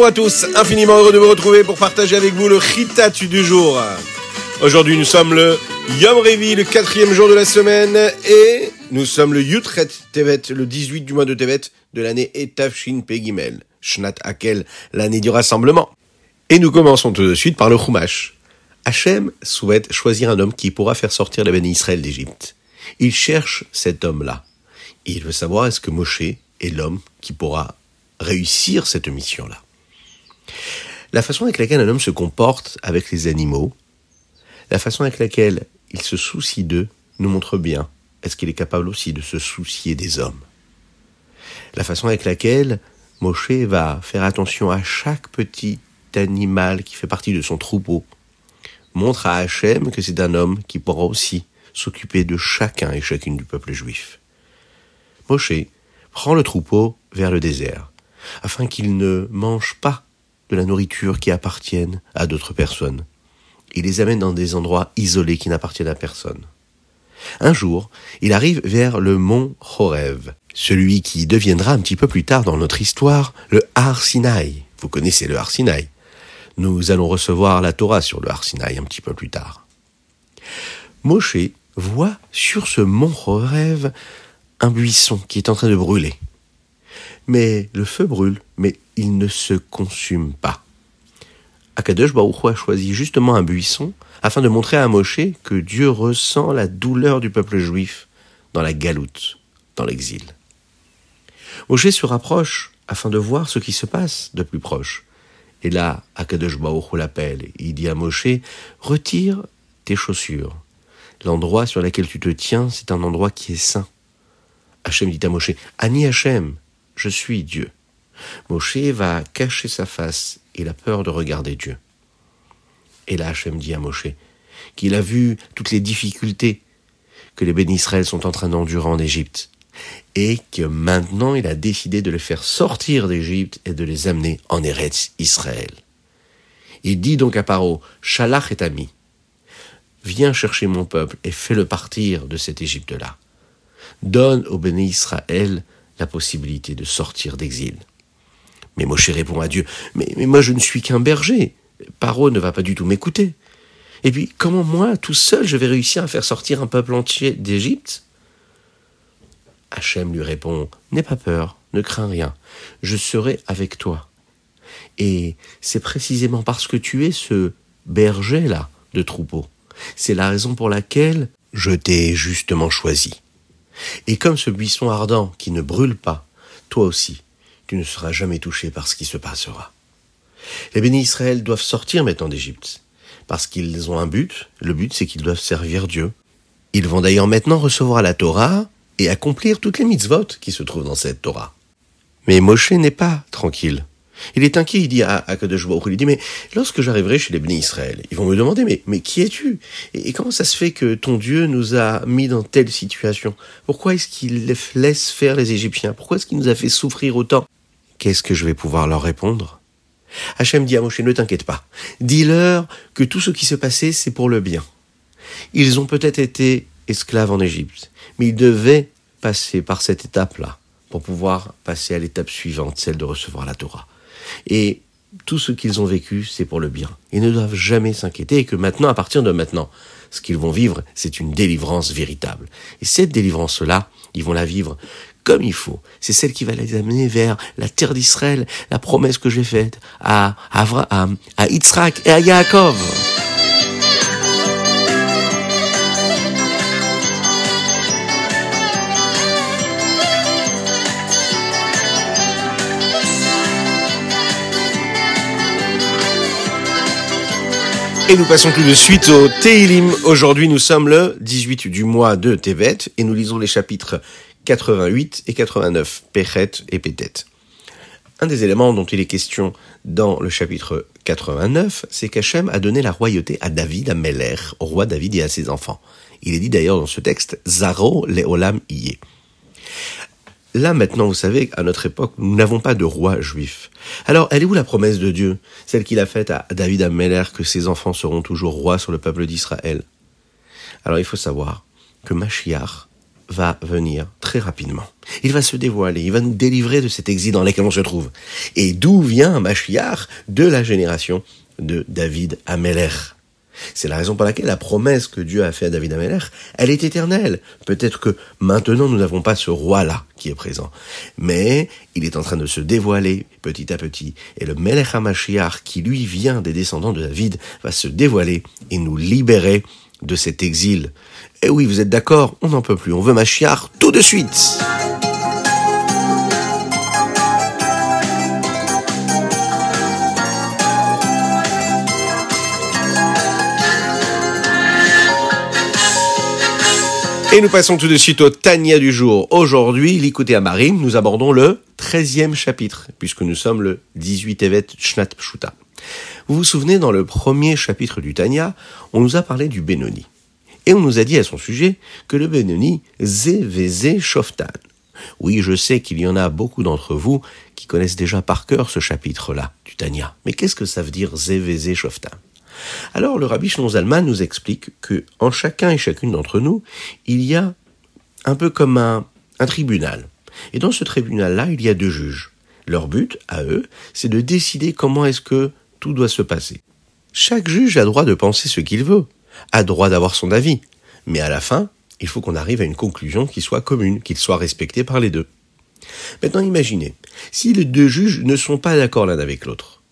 Bonjour à tous, infiniment heureux de vous retrouver pour partager avec vous le Ritat du jour. Aujourd'hui nous sommes le Yom Revi, le quatrième jour de la semaine, et nous sommes le Yutret Tevet, le 18 du mois de Tevet de l'année Etavshin Pegimel, Shnat Akel, l'année du rassemblement. Et nous commençons tout de suite par le Chumash. Hachem souhaite choisir un homme qui pourra faire sortir les bénis Israël d'Égypte. Il cherche cet homme-là. Il veut savoir est-ce que Moshe est l'homme qui pourra réussir cette mission-là. La façon avec laquelle un homme se comporte avec les animaux, la façon avec laquelle il se soucie d'eux, nous montre bien est-ce qu'il est capable aussi de se soucier des hommes. La façon avec laquelle Moshe va faire attention à chaque petit animal qui fait partie de son troupeau montre à Hachem que c'est un homme qui pourra aussi s'occuper de chacun et chacune du peuple juif. Moshe prend le troupeau vers le désert, afin qu'il ne mange pas de la nourriture qui appartienne à d'autres personnes. Il les amène dans des endroits isolés qui n'appartiennent à personne. Un jour, il arrive vers le mont Horev, celui qui deviendra un petit peu plus tard dans notre histoire le Har Sinai. Vous connaissez le Har Sinai? Nous allons recevoir la Torah sur le Har Sinai un petit peu plus tard. Moshe voit sur ce mont Horev un buisson qui est en train de brûler. Mais le feu brûle, mais il ne se consume pas. Akadosh Baruch a choisi justement un buisson afin de montrer à Moshe que Dieu ressent la douleur du peuple juif dans la galoute, dans l'exil. Moshe se rapproche afin de voir ce qui se passe de plus proche. Et là, Akadosh Baruch l'appelle. Il dit à Moshe, retire tes chaussures. L'endroit sur lequel tu te tiens, c'est un endroit qui est saint. Hachem dit à Moshe, Ani Hachem, je suis Dieu. Moshe va cacher sa face, il a peur de regarder Dieu. Et là Hachem dit à Moshe qu'il a vu toutes les difficultés que les bénis Israël sont en train d'endurer en Égypte, et que maintenant il a décidé de les faire sortir d'Égypte et de les amener en Eretz Israël. Il dit donc à Paro, Shalach est ami, viens chercher mon peuple et fais-le partir de cette Égypte-là donne au béni Israël la possibilité de sortir d'exil. Mais Moshe répond à Dieu, mais, mais moi je ne suis qu'un berger, Paro ne va pas du tout m'écouter. Et puis comment moi, tout seul, je vais réussir à faire sortir un peuple entier d'Égypte? Hachem lui répond, N'aie pas peur, ne crains rien, je serai avec toi. Et c'est précisément parce que tu es ce berger-là de troupeau. C'est la raison pour laquelle je t'ai justement choisi. Et comme ce buisson ardent qui ne brûle pas, toi aussi, tu ne seras jamais touché par ce qui se passera. Les bénis Israël doivent sortir maintenant d'Égypte, parce qu'ils ont un but, le but c'est qu'ils doivent servir Dieu. Ils vont d'ailleurs maintenant recevoir la Torah et accomplir toutes les mitzvot qui se trouvent dans cette Torah. Mais Moshe n'est pas tranquille. Il est inquiet, il dit à, à Kadosh il dit, mais lorsque j'arriverai chez les bénis Israël, ils vont me demander, mais, mais qui es-tu? Et, comment ça se fait que ton Dieu nous a mis dans telle situation? Pourquoi est-ce qu'il laisse faire les Égyptiens? Pourquoi est-ce qu'il nous a fait souffrir autant? Qu'est-ce que je vais pouvoir leur répondre? Hachem dit à Moshe, ne t'inquiète pas. Dis-leur que tout ce qui se passait, c'est pour le bien. Ils ont peut-être été esclaves en Égypte, mais ils devaient passer par cette étape-là pour pouvoir passer à l'étape suivante, celle de recevoir la Torah. Et tout ce qu'ils ont vécu, c'est pour le bien. Ils ne doivent jamais s'inquiéter et que maintenant, à partir de maintenant, ce qu'ils vont vivre, c'est une délivrance véritable. Et cette délivrance-là, ils vont la vivre comme il faut. C'est celle qui va les amener vers la terre d'Israël, la promesse que j'ai faite à Abraham, à Yitzhak et à Yaakov. Et nous passons tout de suite au Teilim. Aujourd'hui, nous sommes le 18 du mois de Tevet et nous lisons les chapitres 88 et 89, Péchet et Pétet. Un des éléments dont il est question dans le chapitre 89, c'est qu'Hachem a donné la royauté à David, à Meller, au roi David et à ses enfants. Il est dit d'ailleurs dans ce texte, Zaro leolam iye. Là maintenant, vous savez, à notre époque, nous n'avons pas de roi juif. Alors, elle est où la promesse de Dieu Celle qu'il a faite à David Ameller que ses enfants seront toujours rois sur le peuple d'Israël? Alors, il faut savoir que Machiach va venir très rapidement. Il va se dévoiler, il va nous délivrer de cet exil dans lequel on se trouve. Et d'où vient Mashiach De la génération de David Ameler. C'est la raison pour laquelle la promesse que Dieu a faite à David Ameler, elle est éternelle. Peut-être que maintenant nous n'avons pas ce roi-là qui est présent. Mais il est en train de se dévoiler petit à petit. Et le Melech HaMashiach, qui lui vient des descendants de David, va se dévoiler et nous libérer de cet exil. Et oui, vous êtes d'accord, on n'en peut plus, on veut Mashiach tout de suite. Et nous passons tout de suite au Tania du jour. Aujourd'hui, l'écouté à Marim, nous abordons le 13e chapitre, puisque nous sommes le 18 Evet Shnat Pshuta. Vous vous souvenez, dans le premier chapitre du Tania, on nous a parlé du Benoni. Et on nous a dit à son sujet que le Benoni, Zé Shoftan. Oui, je sais qu'il y en a beaucoup d'entre vous qui connaissent déjà par cœur ce chapitre-là du Tania. Mais qu'est-ce que ça veut dire Zé Shoftan? Alors le rabbi Shlon Zalman nous explique que en chacun et chacune d'entre nous, il y a un peu comme un, un tribunal. Et dans ce tribunal-là, il y a deux juges. Leur but, à eux, c'est de décider comment est-ce que tout doit se passer. Chaque juge a droit de penser ce qu'il veut, a droit d'avoir son avis, mais à la fin, il faut qu'on arrive à une conclusion qui soit commune, qu'il soit respecté par les deux. Maintenant imaginez, si les deux juges ne sont pas d'accord l'un avec l'autre,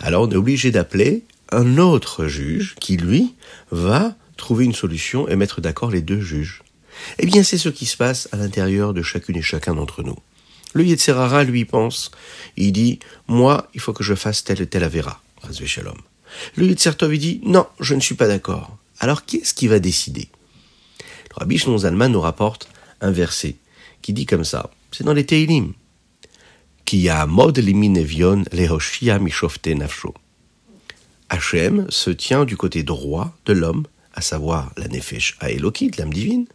alors on est obligé d'appeler un autre juge qui, lui, va trouver une solution et mettre d'accord les deux juges. Eh bien, c'est ce qui se passe à l'intérieur de chacune et chacun d'entre nous. Le Yetzerara, lui, pense, il dit, moi, il faut que je fasse tel et tel avéra, Shalom. Le Yetzertov, il dit, non, je ne suis pas d'accord. Alors, qui est-ce qui va décider? Le Rabbi Shlon Zalman nous rapporte un verset qui dit comme ça, c'est dans les Teilim, qui a mod limin evion lehoshia mishofte nafsho. Hachem se tient du côté droit de l'homme, à savoir la Nefesh Aelokit, l'âme divine.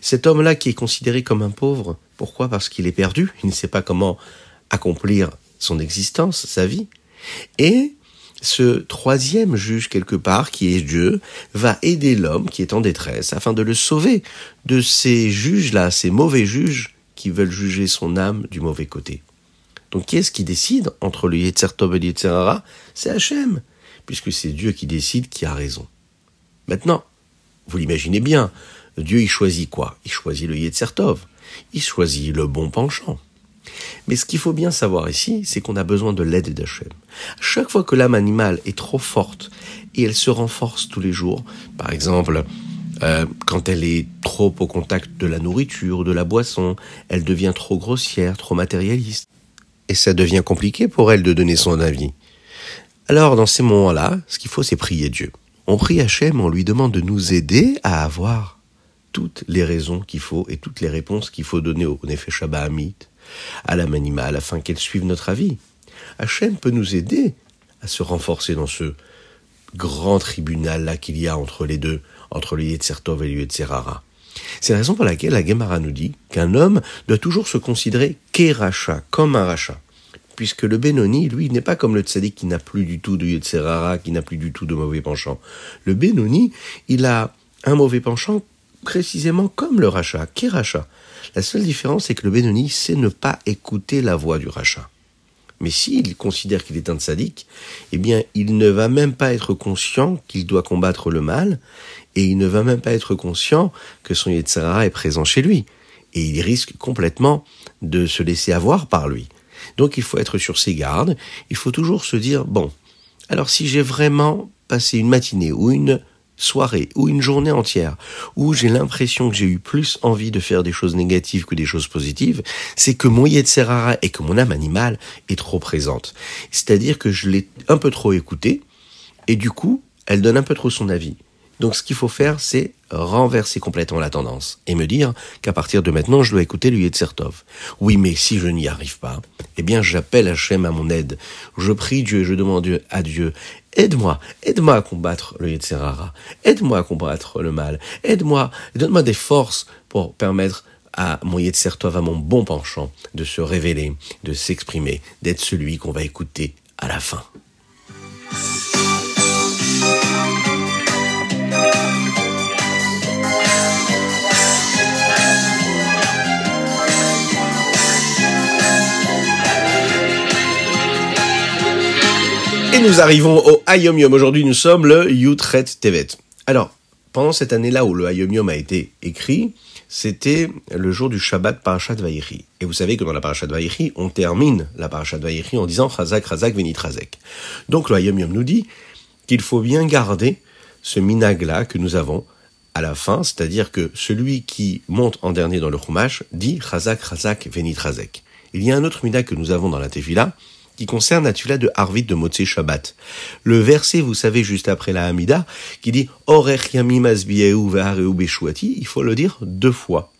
Cet homme-là qui est considéré comme un pauvre, pourquoi? Parce qu'il est perdu, il ne sait pas comment accomplir son existence, sa vie. Et ce troisième juge quelque part, qui est Dieu, va aider l'homme qui est en détresse afin de le sauver de ces juges-là, ces mauvais juges qui veulent juger son âme du mauvais côté. Donc qui est-ce qui décide entre le Yetzer et le C'est Hachem puisque c'est Dieu qui décide qui a raison. Maintenant, vous l'imaginez bien, Dieu il choisit quoi? Il choisit le Yetzertov, il choisit le bon penchant. Mais ce qu'il faut bien savoir ici, c'est qu'on a besoin de l'aide d'Hachem. Chaque fois que l'âme animale est trop forte et elle se renforce tous les jours, par exemple, euh, quand elle est trop au contact de la nourriture, de la boisson, elle devient trop grossière, trop matérialiste. Et ça devient compliqué pour elle de donner son avis. Alors, dans ces moments-là, ce qu'il faut, c'est prier Dieu. On prie Hachem, on lui demande de nous aider à avoir toutes les raisons qu'il faut et toutes les réponses qu'il faut donner au Nefesh Hamit, à l'âme animale, afin qu'elle suive notre avis. Hachem peut nous aider à se renforcer dans ce grand tribunal-là qu'il y a entre les deux, entre le Yetzertov et le Yetzerara. C'est la raison pour laquelle la Gemara nous dit qu'un homme doit toujours se considérer qu'eracha, comme un rachat puisque le Benoni, lui, n'est pas comme le tzaddik qui n'a plus du tout de Yetzerara, qui n'a plus du tout de mauvais penchant. Le Benoni, il a un mauvais penchant précisément comme le rachat. Qu'est rachat? La seule différence, c'est que le Benoni sait ne pas écouter la voix du rachat. Mais s'il considère qu'il est un tzaddik, eh bien, il ne va même pas être conscient qu'il doit combattre le mal, et il ne va même pas être conscient que son Yetzerara est présent chez lui. Et il risque complètement de se laisser avoir par lui. Donc il faut être sur ses gardes, il faut toujours se dire, bon, alors si j'ai vraiment passé une matinée ou une soirée ou une journée entière où j'ai l'impression que j'ai eu plus envie de faire des choses négatives que des choses positives, c'est que mon Yetzerara et que mon âme animale est trop présente. C'est-à-dire que je l'ai un peu trop écoutée et du coup, elle donne un peu trop son avis. Donc ce qu'il faut faire, c'est renverser complètement la tendance et me dire qu'à partir de maintenant, je dois écouter le Yetzertov. Oui, mais si je n'y arrive pas, eh bien j'appelle Hachem à mon aide. Je prie Dieu je demande à Dieu, aide-moi, aide-moi à combattre le Yetzerara, aide-moi à combattre le mal, aide-moi, donne-moi des forces pour permettre à mon Yetzertov, à mon bon penchant, de se révéler, de s'exprimer, d'être celui qu'on va écouter à la fin. Et nous arrivons au Ayom Yom. Aujourd'hui, nous sommes le Yutret Tevet. Alors, pendant cette année-là où le Ayom Yom a été écrit, c'était le jour du Shabbat Parashat Vaïri. Et vous savez que dans la Parashat Vaïri, on termine la Parashat Vaïri en disant Chazak, Chazak, Venit Chazek. Donc le Ayom Yom nous dit qu'il faut bien garder ce minag-là que nous avons à la fin, c'est-à-dire que celui qui monte en dernier dans le Chumash dit Chazak, Chazak, Venit Chazek. Il y a un autre minag que nous avons dans la Tefila, qui concerne la Tula de Harvit de Motsé Shabbat. Le verset, vous savez, juste après la Hamida, qui dit Orech yamim beshuati, il faut le dire deux fois.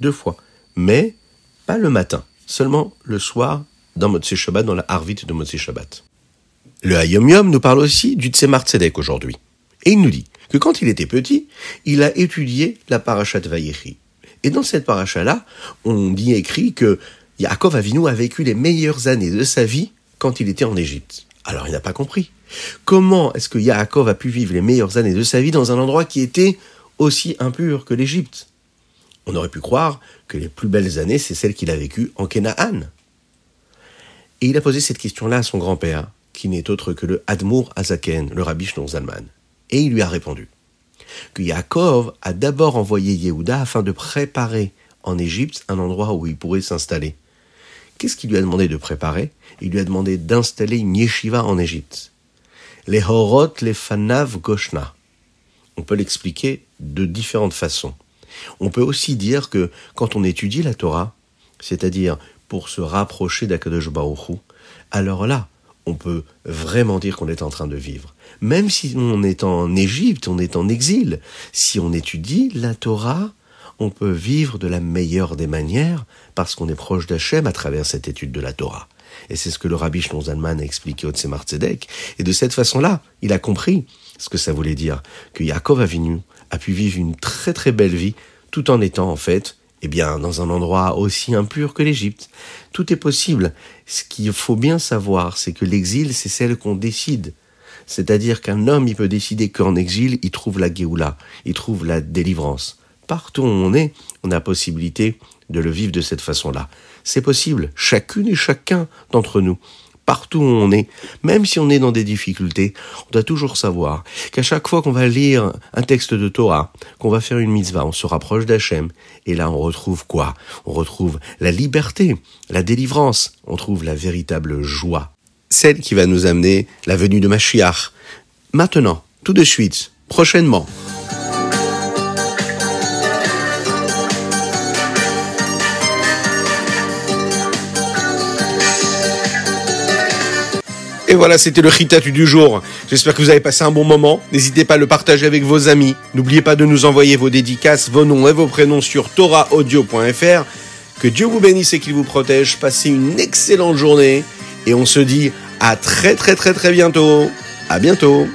Deux fois. Mais pas le matin, seulement le soir dans Motsé Shabbat, dans la Harvit de Motsé Shabbat. Le Hayom Yom nous parle aussi du Tzemar Tzedek aujourd'hui. Et il nous dit que quand il était petit, il a étudié la Parashat Vayechi. Et dans cette paracha-là, on dit écrit que Yaakov Avinu a vécu les meilleures années de sa vie quand il était en Égypte. Alors il n'a pas compris. Comment est-ce que Yaakov a pu vivre les meilleures années de sa vie dans un endroit qui était aussi impur que l'Égypte? On aurait pu croire que les plus belles années, c'est celles qu'il a vécues en Kenaan. Et il a posé cette question-là à son grand-père, qui n'est autre que le Admour Azaken, le rabbi Shneur Zalman. Et il lui a répondu que Yaakov a d'abord envoyé Yehuda afin de préparer en Égypte un endroit où il pourrait s'installer. Qu'est-ce qu'il lui a demandé de préparer? Il lui a demandé d'installer une yeshiva en Égypte. Les horot, les fanav goshna. On peut l'expliquer de différentes façons. On peut aussi dire que quand on étudie la Torah, c'est-à-dire pour se rapprocher d'Akadosh Baruch alors là, on peut vraiment dire qu'on est en train de vivre. Même si on est en Égypte, on est en exil, si on étudie la Torah, on peut vivre de la meilleure des manières parce qu'on est proche d'Hachem à travers cette étude de la Torah. Et c'est ce que le rabbi Zalman a expliqué au Tzemar. Et de cette façon-là, il a compris ce que ça voulait dire, que Yaakov Avinu a pu vivre une très très belle vie tout en étant en fait eh bien, dans un endroit aussi impur que l'Égypte. Tout est possible. Ce qu'il faut bien savoir, c'est que l'exil, c'est celle qu'on décide. C'est-à-dire qu'un homme, il peut décider qu'en exil, il trouve la Géoula, il trouve la délivrance partout où on est, on a possibilité de le vivre de cette façon-là. C'est possible, chacune et chacun d'entre nous. Partout où on est, même si on est dans des difficultés, on doit toujours savoir qu'à chaque fois qu'on va lire un texte de Torah, qu'on va faire une mitzvah, on se rapproche d'Hachem, et là on retrouve quoi? On retrouve la liberté, la délivrance, on trouve la véritable joie, celle qui va nous amener la venue de Mashiach. Maintenant, tout de suite, prochainement. Et voilà, c'était le Ritatu du jour. J'espère que vous avez passé un bon moment. N'hésitez pas à le partager avec vos amis. N'oubliez pas de nous envoyer vos dédicaces, vos noms et vos prénoms sur torahaudio.fr. Que Dieu vous bénisse et qu'il vous protège. Passez une excellente journée. Et on se dit à très très très très bientôt. À bientôt.